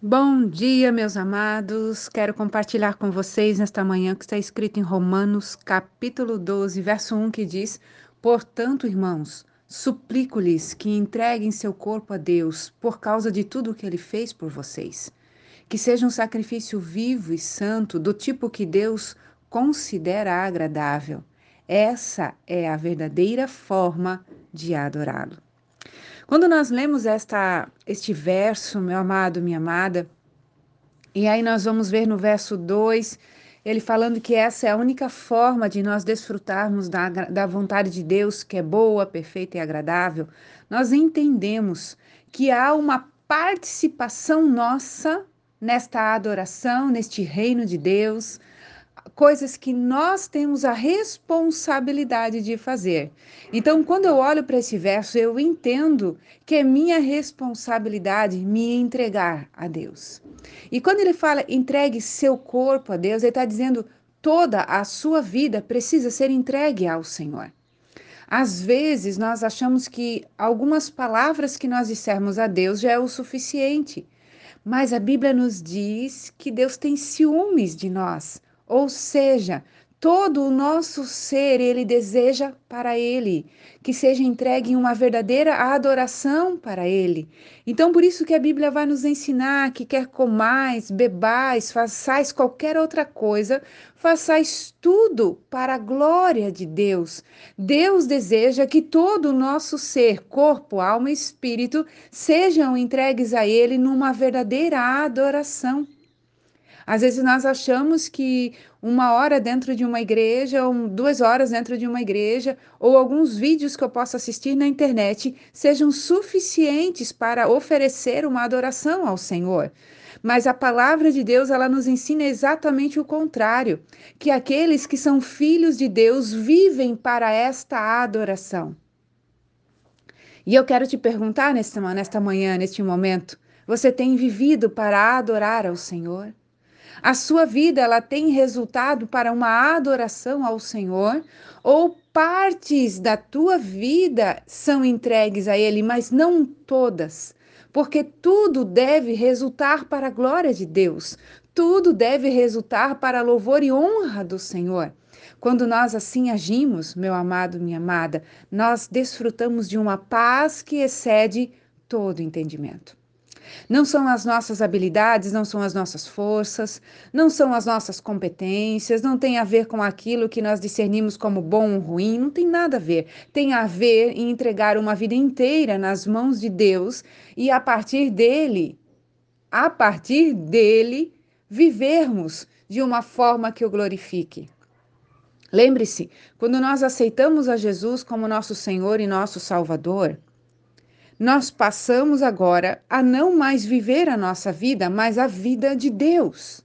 Bom dia, meus amados. Quero compartilhar com vocês nesta manhã que está escrito em Romanos, capítulo 12, verso 1, que diz: Portanto, irmãos, suplico-lhes que entreguem seu corpo a Deus por causa de tudo o que ele fez por vocês. Que seja um sacrifício vivo e santo, do tipo que Deus considera agradável. Essa é a verdadeira forma de adorá-lo. Quando nós lemos esta, este verso, meu amado, minha amada, e aí nós vamos ver no verso 2, ele falando que essa é a única forma de nós desfrutarmos da, da vontade de Deus, que é boa, perfeita e agradável, nós entendemos que há uma participação nossa nesta adoração, neste reino de Deus, coisas que nós temos a responsabilidade de fazer. Então, quando eu olho para esse verso, eu entendo que é minha responsabilidade me entregar a Deus. E quando ele fala entregue seu corpo a Deus, ele está dizendo toda a sua vida precisa ser entregue ao Senhor. Às vezes nós achamos que algumas palavras que nós dissermos a Deus já é o suficiente. Mas a Bíblia nos diz que Deus tem ciúmes de nós. Ou seja, todo o nosso ser ele deseja para ele, que seja entregue uma verdadeira adoração para ele. Então, por isso que a Bíblia vai nos ensinar que quer comais, bebais, façais qualquer outra coisa, façais tudo para a glória de Deus. Deus deseja que todo o nosso ser, corpo, alma e espírito, sejam entregues a ele numa verdadeira adoração. Às vezes nós achamos que uma hora dentro de uma igreja, ou duas horas dentro de uma igreja, ou alguns vídeos que eu possa assistir na internet sejam suficientes para oferecer uma adoração ao Senhor. Mas a palavra de Deus, ela nos ensina exatamente o contrário, que aqueles que são filhos de Deus vivem para esta adoração. E eu quero te perguntar nesta, nesta manhã, neste momento, você tem vivido para adorar ao Senhor? A sua vida ela tem resultado para uma adoração ao Senhor ou partes da tua vida são entregues a ele, mas não todas, porque tudo deve resultar para a glória de Deus. Tudo deve resultar para louvor e honra do Senhor. Quando nós assim agimos, meu amado, minha amada, nós desfrutamos de uma paz que excede todo entendimento. Não são as nossas habilidades, não são as nossas forças, não são as nossas competências, não tem a ver com aquilo que nós discernimos como bom ou ruim, não tem nada a ver. Tem a ver em entregar uma vida inteira nas mãos de Deus e a partir dele, a partir dele, vivermos de uma forma que o glorifique. Lembre-se, quando nós aceitamos a Jesus como nosso Senhor e nosso Salvador, nós passamos agora a não mais viver a nossa vida, mas a vida de Deus.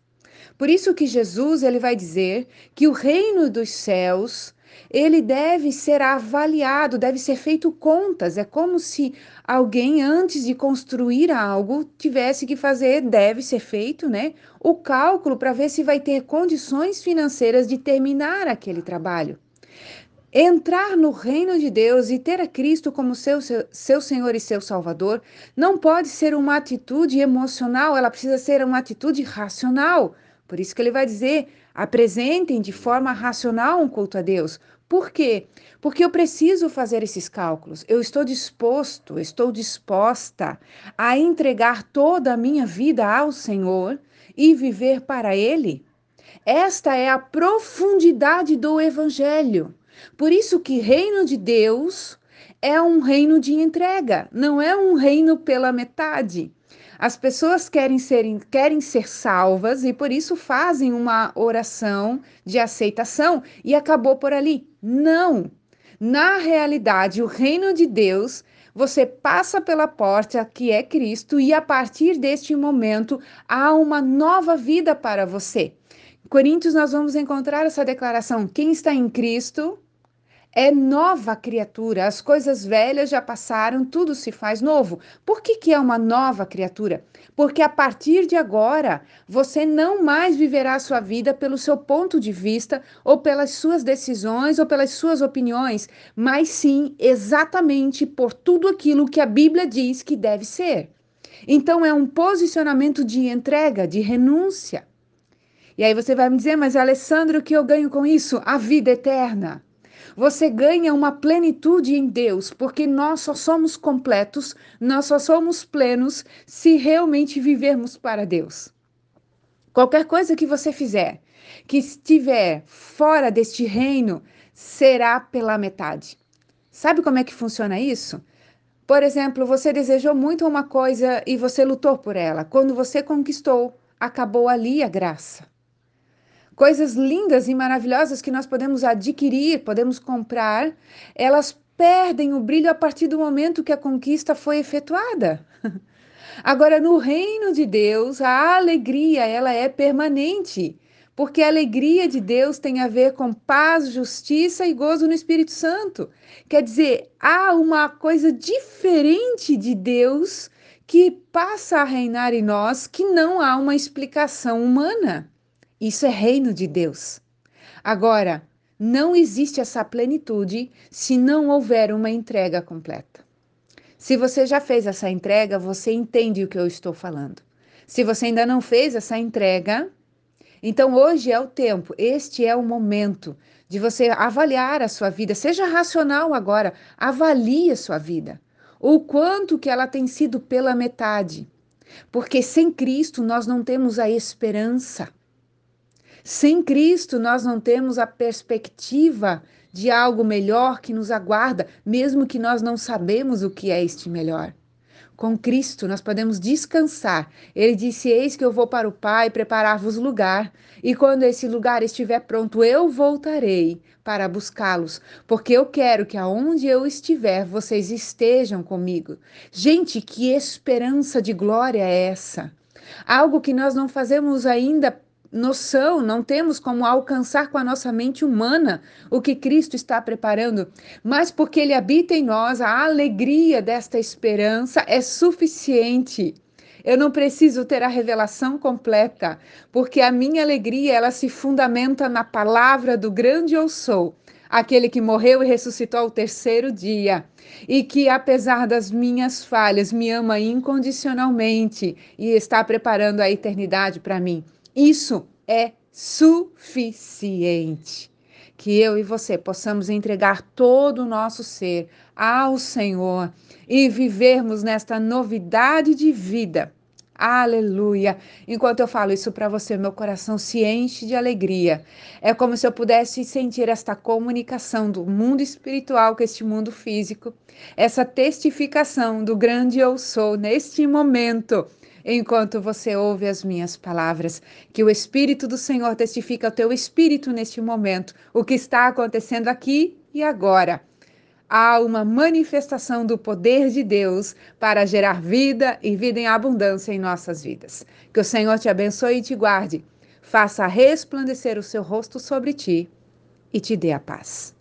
Por isso que Jesus ele vai dizer que o reino dos céus ele deve ser avaliado, deve ser feito contas. É como se alguém antes de construir algo tivesse que fazer, deve ser feito, né, o cálculo para ver se vai ter condições financeiras de terminar aquele trabalho. Entrar no reino de Deus e ter a Cristo como seu, seu, seu, Senhor e seu Salvador não pode ser uma atitude emocional, ela precisa ser uma atitude racional. Por isso que ele vai dizer: apresentem de forma racional um culto a Deus. Por quê? Porque eu preciso fazer esses cálculos. Eu estou disposto, estou disposta a entregar toda a minha vida ao Senhor e viver para Ele. Esta é a profundidade do Evangelho. Por isso que reino de Deus é um reino de entrega, não é um reino pela metade. As pessoas querem ser, querem ser salvas e por isso fazem uma oração de aceitação e acabou por ali. Não! Na realidade, o reino de Deus, você passa pela porta que é Cristo e a partir deste momento há uma nova vida para você. Em Coríntios, nós vamos encontrar essa declaração: quem está em Cristo é nova criatura, as coisas velhas já passaram, tudo se faz novo. Por que, que é uma nova criatura? Porque a partir de agora, você não mais viverá a sua vida pelo seu ponto de vista, ou pelas suas decisões, ou pelas suas opiniões, mas sim exatamente por tudo aquilo que a Bíblia diz que deve ser. Então é um posicionamento de entrega, de renúncia. E aí você vai me dizer, mas Alessandro, o que eu ganho com isso? A vida eterna. Você ganha uma plenitude em Deus, porque nós só somos completos, nós só somos plenos se realmente vivermos para Deus. Qualquer coisa que você fizer, que estiver fora deste reino, será pela metade. Sabe como é que funciona isso? Por exemplo, você desejou muito uma coisa e você lutou por ela. Quando você conquistou, acabou ali a graça coisas lindas e maravilhosas que nós podemos adquirir, podemos comprar, elas perdem o brilho a partir do momento que a conquista foi efetuada. Agora, no reino de Deus, a alegria, ela é permanente, porque a alegria de Deus tem a ver com paz, justiça e gozo no Espírito Santo. Quer dizer, há uma coisa diferente de Deus que passa a reinar em nós que não há uma explicação humana. Isso é reino de Deus. Agora, não existe essa plenitude se não houver uma entrega completa. Se você já fez essa entrega, você entende o que eu estou falando. Se você ainda não fez essa entrega, então hoje é o tempo, este é o momento de você avaliar a sua vida. Seja racional agora, avalie a sua vida. O quanto que ela tem sido pela metade. Porque sem Cristo nós não temos a esperança. Sem Cristo, nós não temos a perspectiva de algo melhor que nos aguarda, mesmo que nós não sabemos o que é este melhor. Com Cristo nós podemos descansar. Ele disse: Eis que eu vou para o Pai preparar-vos lugar, e quando esse lugar estiver pronto, eu voltarei para buscá-los, porque eu quero que aonde eu estiver, vocês estejam comigo. Gente, que esperança de glória é essa? Algo que nós não fazemos ainda noção, não temos como alcançar com a nossa mente humana o que Cristo está preparando, mas porque Ele habita em nós, a alegria desta esperança é suficiente. Eu não preciso ter a revelação completa, porque a minha alegria ela se fundamenta na palavra do grande eu sou, aquele que morreu e ressuscitou ao terceiro dia, e que apesar das minhas falhas me ama incondicionalmente e está preparando a eternidade para mim. Isso é suficiente. Que eu e você possamos entregar todo o nosso ser ao Senhor e vivermos nesta novidade de vida. Aleluia! Enquanto eu falo isso para você, meu coração se enche de alegria. É como se eu pudesse sentir esta comunicação do mundo espiritual com este mundo físico, essa testificação do grande eu sou neste momento enquanto você ouve as minhas palavras. Que o Espírito do Senhor testifique ao teu espírito neste momento o que está acontecendo aqui e agora. Há uma manifestação do poder de Deus para gerar vida e vida em abundância em nossas vidas. Que o Senhor te abençoe e te guarde, faça resplandecer o seu rosto sobre ti e te dê a paz.